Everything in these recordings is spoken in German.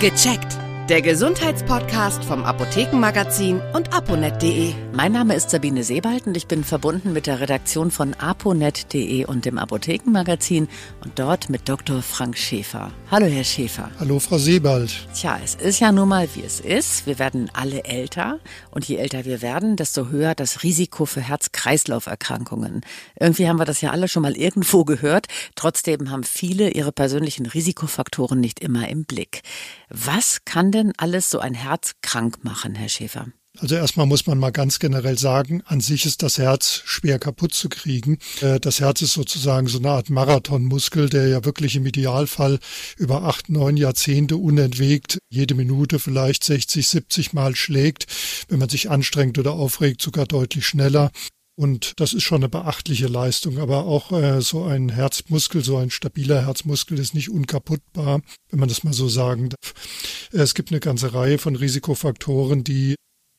Gecheckt. Der Gesundheitspodcast vom Apothekenmagazin und aponet.de. Mein Name ist Sabine Sebald und ich bin verbunden mit der Redaktion von aponet.de und dem Apothekenmagazin und dort mit Dr. Frank Schäfer. Hallo, Herr Schäfer. Hallo, Frau Sebald. Tja, es ist ja nun mal, wie es ist. Wir werden alle älter und je älter wir werden, desto höher das Risiko für Herz-Kreislauf-Erkrankungen. Irgendwie haben wir das ja alle schon mal irgendwo gehört. Trotzdem haben viele ihre persönlichen Risikofaktoren nicht immer im Blick. Was kann denn alles so ein Herz krank machen, Herr Schäfer? Also erstmal muss man mal ganz generell sagen, an sich ist das Herz schwer kaputt zu kriegen. Äh, das Herz ist sozusagen so eine Art Marathonmuskel, der ja wirklich im Idealfall über acht, neun Jahrzehnte unentwegt jede Minute vielleicht 60, 70 Mal schlägt. Wenn man sich anstrengt oder aufregt, sogar deutlich schneller. Und das ist schon eine beachtliche Leistung. Aber auch äh, so ein Herzmuskel, so ein stabiler Herzmuskel ist nicht unkaputtbar, wenn man das mal so sagen darf. Es gibt eine ganze Reihe von Risikofaktoren, die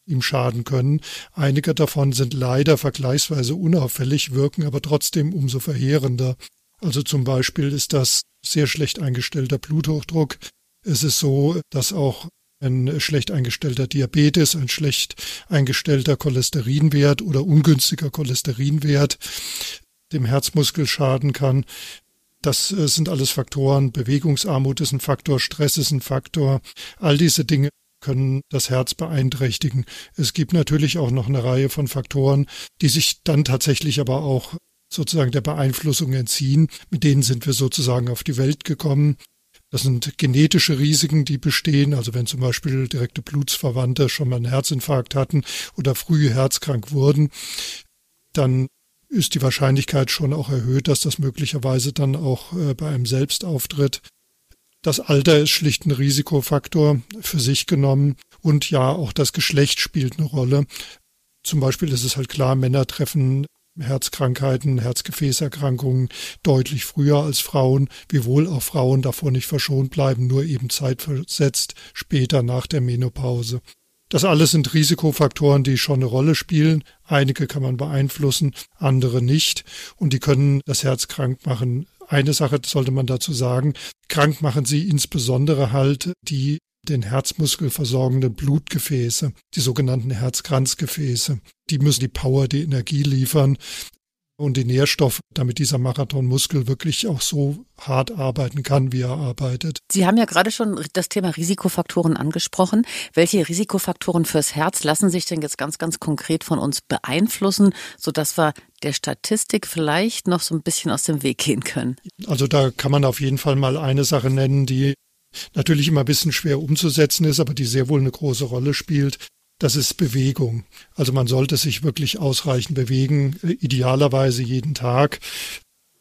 ihm schaden können. Einige davon sind leider vergleichsweise unauffällig, wirken aber trotzdem umso verheerender. Also zum Beispiel ist das sehr schlecht eingestellter Bluthochdruck. Es ist so, dass auch ein schlecht eingestellter Diabetes, ein schlecht eingestellter Cholesterinwert oder ungünstiger Cholesterinwert dem Herzmuskel schaden kann. Das äh, sind alles Faktoren. Bewegungsarmut ist ein Faktor, Stress ist ein Faktor. All diese Dinge können das Herz beeinträchtigen. Es gibt natürlich auch noch eine Reihe von Faktoren, die sich dann tatsächlich aber auch sozusagen der Beeinflussung entziehen. Mit denen sind wir sozusagen auf die Welt gekommen. Das sind genetische Risiken, die bestehen. Also wenn zum Beispiel direkte Blutsverwandte schon mal einen Herzinfarkt hatten oder früh herzkrank wurden, dann ist die Wahrscheinlichkeit schon auch erhöht, dass das möglicherweise dann auch äh, bei einem selbst auftritt. Das Alter ist schlicht ein Risikofaktor für sich genommen und ja, auch das Geschlecht spielt eine Rolle. Zum Beispiel ist es halt klar, Männer treffen Herzkrankheiten, Herzgefäßerkrankungen deutlich früher als Frauen, wiewohl auch Frauen davor nicht verschont bleiben, nur eben zeitversetzt später nach der Menopause. Das alles sind Risikofaktoren, die schon eine Rolle spielen. Einige kann man beeinflussen, andere nicht. Und die können das Herz krank machen. Eine Sache sollte man dazu sagen. Krank machen sie insbesondere halt die den Herzmuskel versorgenden Blutgefäße, die sogenannten Herzkranzgefäße. Die müssen die Power, die Energie liefern und die Nährstoffe, damit dieser Marathonmuskel wirklich auch so hart arbeiten kann, wie er arbeitet. Sie haben ja gerade schon das Thema Risikofaktoren angesprochen. Welche Risikofaktoren fürs Herz lassen sich denn jetzt ganz, ganz konkret von uns beeinflussen, sodass wir der Statistik vielleicht noch so ein bisschen aus dem Weg gehen können? Also da kann man auf jeden Fall mal eine Sache nennen, die natürlich immer ein bisschen schwer umzusetzen ist, aber die sehr wohl eine große Rolle spielt. Das ist Bewegung. Also man sollte sich wirklich ausreichend bewegen, idealerweise jeden Tag.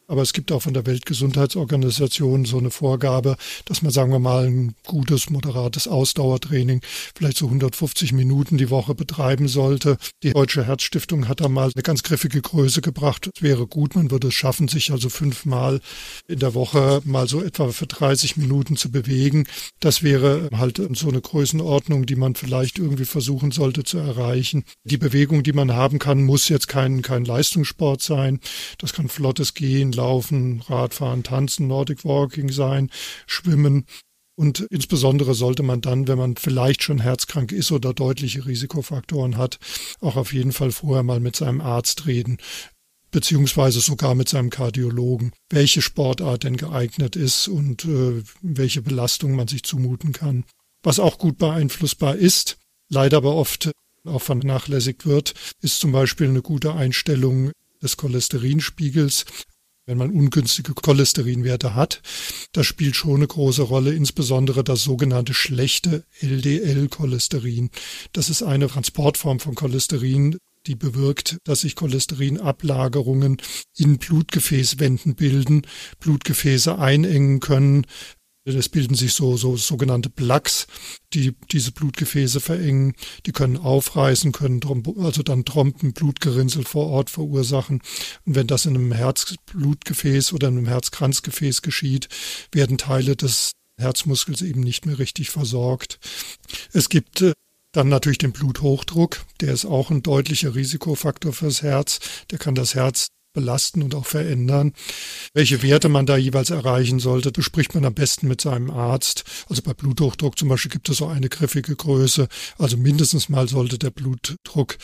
Aber es gibt auch von der Weltgesundheitsorganisation so eine Vorgabe, dass man, sagen wir mal, ein gutes, moderates Ausdauertraining vielleicht so 150 Minuten die Woche betreiben sollte. Die Deutsche Herzstiftung hat da mal eine ganz griffige Größe gebracht. Es wäre gut, man würde es schaffen, sich also fünfmal in der Woche mal so etwa für 30 Minuten zu bewegen. Das wäre halt so eine Größenordnung, die man vielleicht irgendwie versuchen sollte zu erreichen. Die Bewegung, die man haben kann, muss jetzt kein, kein Leistungssport sein. Das kann flottes Gehen, Laufen, Radfahren, Tanzen, Nordic Walking sein, Schwimmen. Und insbesondere sollte man dann, wenn man vielleicht schon herzkrank ist oder deutliche Risikofaktoren hat, auch auf jeden Fall vorher mal mit seinem Arzt reden, beziehungsweise sogar mit seinem Kardiologen, welche Sportart denn geeignet ist und äh, welche Belastung man sich zumuten kann. Was auch gut beeinflussbar ist, leider aber oft auch vernachlässigt wird, ist zum Beispiel eine gute Einstellung des Cholesterinspiegels wenn man ungünstige Cholesterinwerte hat. Das spielt schon eine große Rolle, insbesondere das sogenannte schlechte LDL-Cholesterin. Das ist eine Transportform von Cholesterin, die bewirkt, dass sich Cholesterinablagerungen in Blutgefäßwänden bilden, Blutgefäße einengen können, es bilden sich so, so sogenannte Plaques, die diese Blutgefäße verengen. Die können aufreißen, können also dann Trompen, Blutgerinnsel vor Ort verursachen. Und wenn das in einem Herzblutgefäß oder in einem Herzkranzgefäß geschieht, werden Teile des Herzmuskels eben nicht mehr richtig versorgt. Es gibt äh, dann natürlich den Bluthochdruck, der ist auch ein deutlicher Risikofaktor fürs Herz. Der kann das Herz belasten und auch verändern. Welche Werte man da jeweils erreichen sollte, bespricht man am besten mit seinem Arzt. Also bei Bluthochdruck zum Beispiel gibt es so eine griffige Größe. Also mindestens mal sollte der Blutdruck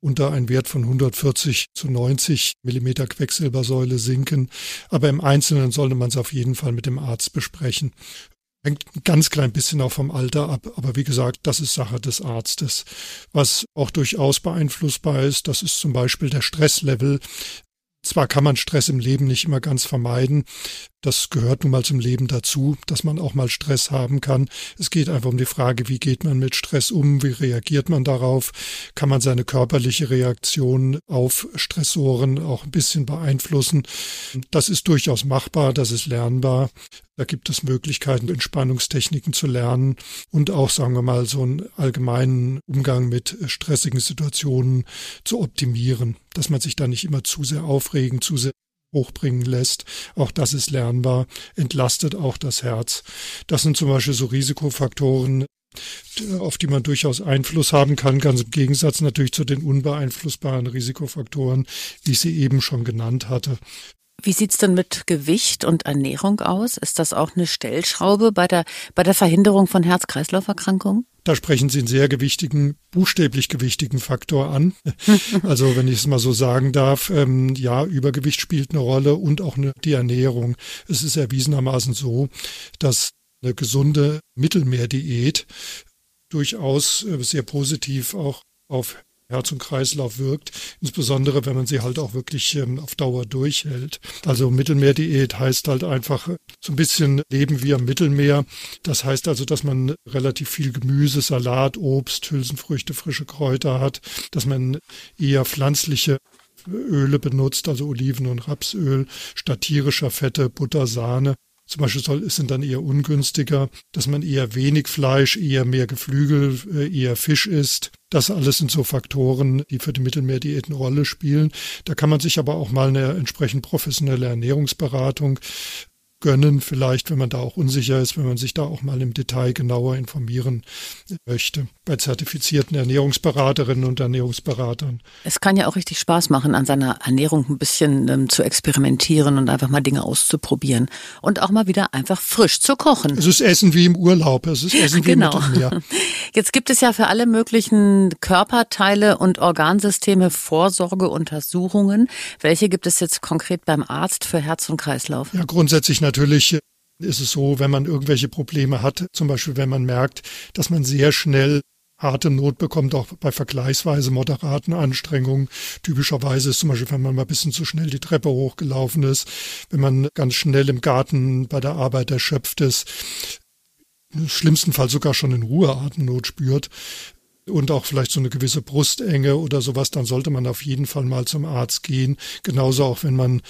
unter einen Wert von 140 zu 90 Millimeter Quecksilbersäule sinken. Aber im Einzelnen sollte man es auf jeden Fall mit dem Arzt besprechen. Hängt ein ganz klein bisschen auch vom Alter ab, aber wie gesagt, das ist Sache des Arztes. Was auch durchaus beeinflussbar ist, das ist zum Beispiel der Stresslevel. Zwar kann man Stress im Leben nicht immer ganz vermeiden, das gehört nun mal zum Leben dazu, dass man auch mal Stress haben kann. Es geht einfach um die Frage, wie geht man mit Stress um, wie reagiert man darauf, kann man seine körperliche Reaktion auf Stressoren auch ein bisschen beeinflussen. Das ist durchaus machbar, das ist lernbar. Da gibt es Möglichkeiten, Entspannungstechniken zu lernen und auch, sagen wir mal, so einen allgemeinen Umgang mit stressigen Situationen zu optimieren, dass man sich da nicht immer zu sehr aufregen, zu sehr hochbringen lässt. Auch das ist lernbar, entlastet auch das Herz. Das sind zum Beispiel so Risikofaktoren, auf die man durchaus Einfluss haben kann, ganz im Gegensatz natürlich zu den unbeeinflussbaren Risikofaktoren, wie ich sie eben schon genannt hatte. Wie sieht's denn mit Gewicht und Ernährung aus? Ist das auch eine Stellschraube bei der, bei der Verhinderung von Herz-Kreislauf-Erkrankungen? Da sprechen Sie einen sehr gewichtigen, buchstäblich gewichtigen Faktor an. Also wenn ich es mal so sagen darf, ähm, ja, Übergewicht spielt eine Rolle und auch eine, die Ernährung. Es ist erwiesenermaßen so, dass eine gesunde Mittelmeerdiät durchaus äh, sehr positiv auch auf Herz und Kreislauf wirkt, insbesondere wenn man sie halt auch wirklich ähm, auf Dauer durchhält. Also Mittelmeerdiät heißt halt einfach äh, so ein bisschen leben wie am Mittelmeer. Das heißt also, dass man relativ viel Gemüse, Salat, Obst, Hülsenfrüchte, frische Kräuter hat, dass man eher pflanzliche Öle benutzt, also Oliven- und Rapsöl, statt tierischer Fette, Butter, Sahne. Zum Beispiel soll, sind dann eher ungünstiger, dass man eher wenig Fleisch, eher mehr Geflügel, äh, eher Fisch isst. Das alles sind so Faktoren, die für die Mittelmeerdiät eine Rolle spielen. Da kann man sich aber auch mal eine entsprechend professionelle Ernährungsberatung gönnen, vielleicht, wenn man da auch unsicher ist, wenn man sich da auch mal im Detail genauer informieren möchte. Bei zertifizierten Ernährungsberaterinnen und Ernährungsberatern. Es kann ja auch richtig Spaß machen, an seiner Ernährung ein bisschen ähm, zu experimentieren und einfach mal Dinge auszuprobieren und auch mal wieder einfach frisch zu kochen. Es ist Essen wie im Urlaub, es ist Essen wie genau. im Mittelmeer. Jetzt gibt es ja für alle möglichen Körperteile und Organsysteme Vorsorgeuntersuchungen. Welche gibt es jetzt konkret beim Arzt für Herz und Kreislauf? Ja, grundsätzlich natürlich ist es so, wenn man irgendwelche Probleme hat, zum Beispiel wenn man merkt, dass man sehr schnell harte Not bekommt, auch bei vergleichsweise moderaten Anstrengungen. Typischerweise ist zum Beispiel, wenn man mal ein bisschen zu schnell die Treppe hochgelaufen ist, wenn man ganz schnell im Garten bei der Arbeit erschöpft ist, im schlimmsten Fall sogar schon in Ruhe Atemnot spürt und auch vielleicht so eine gewisse Brustenge oder sowas, dann sollte man auf jeden Fall mal zum Arzt gehen. Genauso auch, wenn man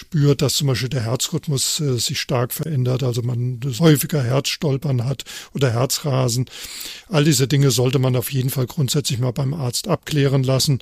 spürt, dass zum Beispiel der Herzrhythmus äh, sich stark verändert, also man häufiger Herzstolpern hat oder Herzrasen. All diese Dinge sollte man auf jeden Fall grundsätzlich mal beim Arzt abklären lassen.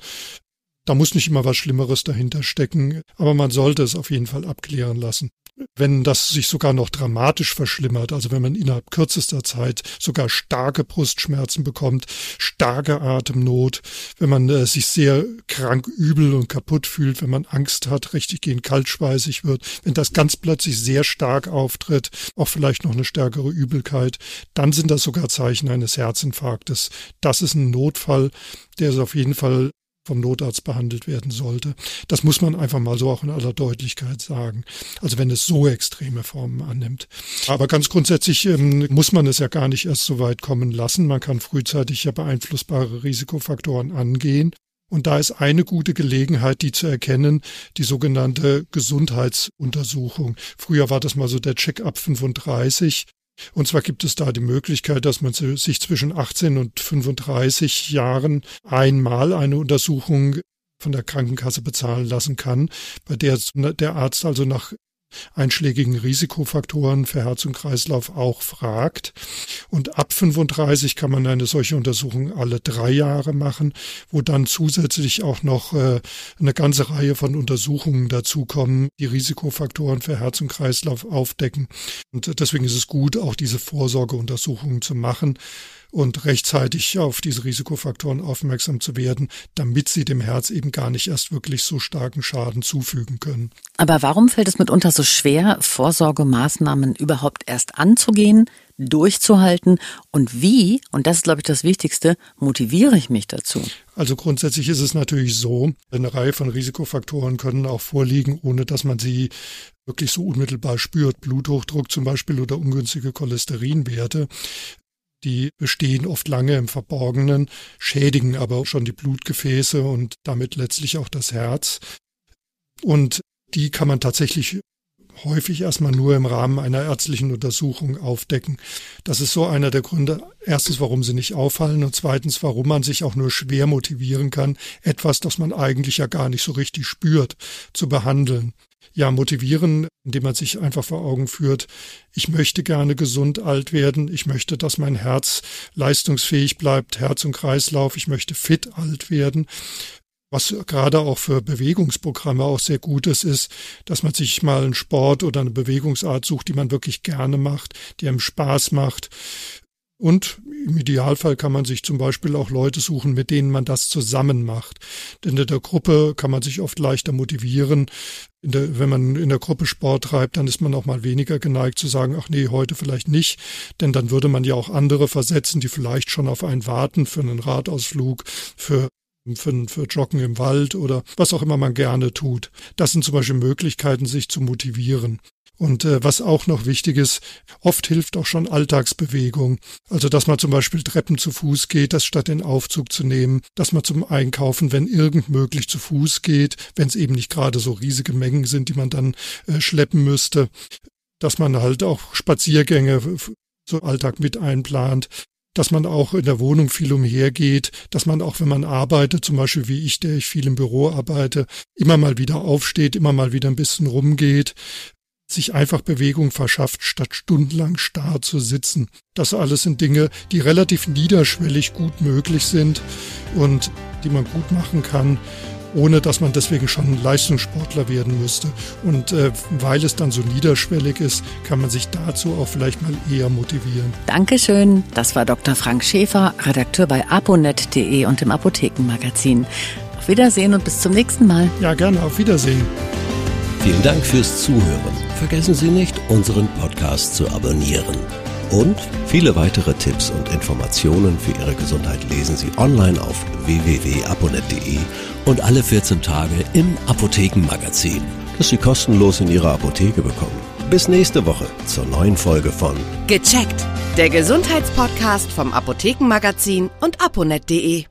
Da muss nicht immer was Schlimmeres dahinter stecken, aber man sollte es auf jeden Fall abklären lassen wenn das sich sogar noch dramatisch verschlimmert, also wenn man innerhalb kürzester Zeit sogar starke Brustschmerzen bekommt, starke Atemnot, wenn man äh, sich sehr krank, übel und kaputt fühlt, wenn man Angst hat, richtig gehend kaltschweißig wird, wenn das ganz plötzlich sehr stark auftritt, auch vielleicht noch eine stärkere Übelkeit, dann sind das sogar Zeichen eines Herzinfarktes. Das ist ein Notfall, der ist auf jeden Fall vom Notarzt behandelt werden sollte. Das muss man einfach mal so auch in aller Deutlichkeit sagen. Also wenn es so extreme Formen annimmt. Aber ganz grundsätzlich ähm, muss man es ja gar nicht erst so weit kommen lassen. Man kann frühzeitig ja beeinflussbare Risikofaktoren angehen. Und da ist eine gute Gelegenheit, die zu erkennen, die sogenannte Gesundheitsuntersuchung. Früher war das mal so der Check-up 35. Und zwar gibt es da die Möglichkeit, dass man sich zwischen 18 und 35 Jahren einmal eine Untersuchung von der Krankenkasse bezahlen lassen kann, bei der der Arzt also nach einschlägigen Risikofaktoren für Herz und Kreislauf auch fragt. Und ab 35 kann man eine solche Untersuchung alle drei Jahre machen, wo dann zusätzlich auch noch äh, eine ganze Reihe von Untersuchungen dazukommen, die Risikofaktoren für Herz und Kreislauf aufdecken. Und deswegen ist es gut, auch diese Vorsorgeuntersuchungen zu machen und rechtzeitig auf diese Risikofaktoren aufmerksam zu werden, damit sie dem Herz eben gar nicht erst wirklich so starken Schaden zufügen können. Aber warum fällt es mitunter so schwer, Vorsorgemaßnahmen überhaupt erst anzugehen, durchzuhalten und wie, und das ist glaube ich das Wichtigste, motiviere ich mich dazu? Also grundsätzlich ist es natürlich so, eine Reihe von Risikofaktoren können auch vorliegen, ohne dass man sie wirklich so unmittelbar spürt. Bluthochdruck zum Beispiel oder ungünstige Cholesterinwerte die bestehen oft lange im Verborgenen, schädigen aber schon die Blutgefäße und damit letztlich auch das Herz. Und die kann man tatsächlich häufig erstmal nur im Rahmen einer ärztlichen Untersuchung aufdecken. Das ist so einer der Gründe, erstens, warum sie nicht auffallen und zweitens, warum man sich auch nur schwer motivieren kann, etwas, das man eigentlich ja gar nicht so richtig spürt, zu behandeln ja, motivieren, indem man sich einfach vor Augen führt, ich möchte gerne gesund alt werden, ich möchte, dass mein Herz leistungsfähig bleibt, Herz und Kreislauf, ich möchte fit alt werden. Was gerade auch für Bewegungsprogramme auch sehr gut ist, ist, dass man sich mal einen Sport oder eine Bewegungsart sucht, die man wirklich gerne macht, die einem Spaß macht, und im Idealfall kann man sich zum Beispiel auch Leute suchen, mit denen man das zusammen macht. Denn in der Gruppe kann man sich oft leichter motivieren. Der, wenn man in der Gruppe Sport treibt, dann ist man auch mal weniger geneigt zu sagen, ach nee, heute vielleicht nicht. Denn dann würde man ja auch andere versetzen, die vielleicht schon auf einen warten für einen Radausflug, für für, für Joggen im Wald oder was auch immer man gerne tut. Das sind zum Beispiel Möglichkeiten, sich zu motivieren. Und äh, was auch noch wichtig ist, oft hilft auch schon Alltagsbewegung. Also dass man zum Beispiel Treppen zu Fuß geht, das statt den Aufzug zu nehmen, dass man zum Einkaufen, wenn irgend möglich, zu Fuß geht, wenn es eben nicht gerade so riesige Mengen sind, die man dann äh, schleppen müsste, dass man halt auch Spaziergänge so Alltag mit einplant, dass man auch in der Wohnung viel umhergeht, dass man auch, wenn man arbeitet, zum Beispiel wie ich, der ich viel im Büro arbeite, immer mal wieder aufsteht, immer mal wieder ein bisschen rumgeht, sich einfach Bewegung verschafft, statt stundenlang starr zu sitzen. Das alles sind Dinge, die relativ niederschwellig gut möglich sind und die man gut machen kann, ohne dass man deswegen schon Leistungssportler werden müsste. Und äh, weil es dann so niederschwellig ist, kann man sich dazu auch vielleicht mal eher motivieren. Dankeschön. Das war Dr. Frank Schäfer, Redakteur bei aponet.de und im Apothekenmagazin. Auf Wiedersehen und bis zum nächsten Mal. Ja, gerne. Auf Wiedersehen. Vielen Dank fürs Zuhören. Vergessen Sie nicht, unseren Podcast zu abonnieren. Und viele weitere Tipps und Informationen für Ihre Gesundheit lesen Sie online auf www.aponet.de und alle 14 Tage im Apothekenmagazin, das Sie kostenlos in Ihrer Apotheke bekommen. Bis nächste Woche zur neuen Folge von Gecheckt, der Gesundheitspodcast vom Apothekenmagazin und aponet.de.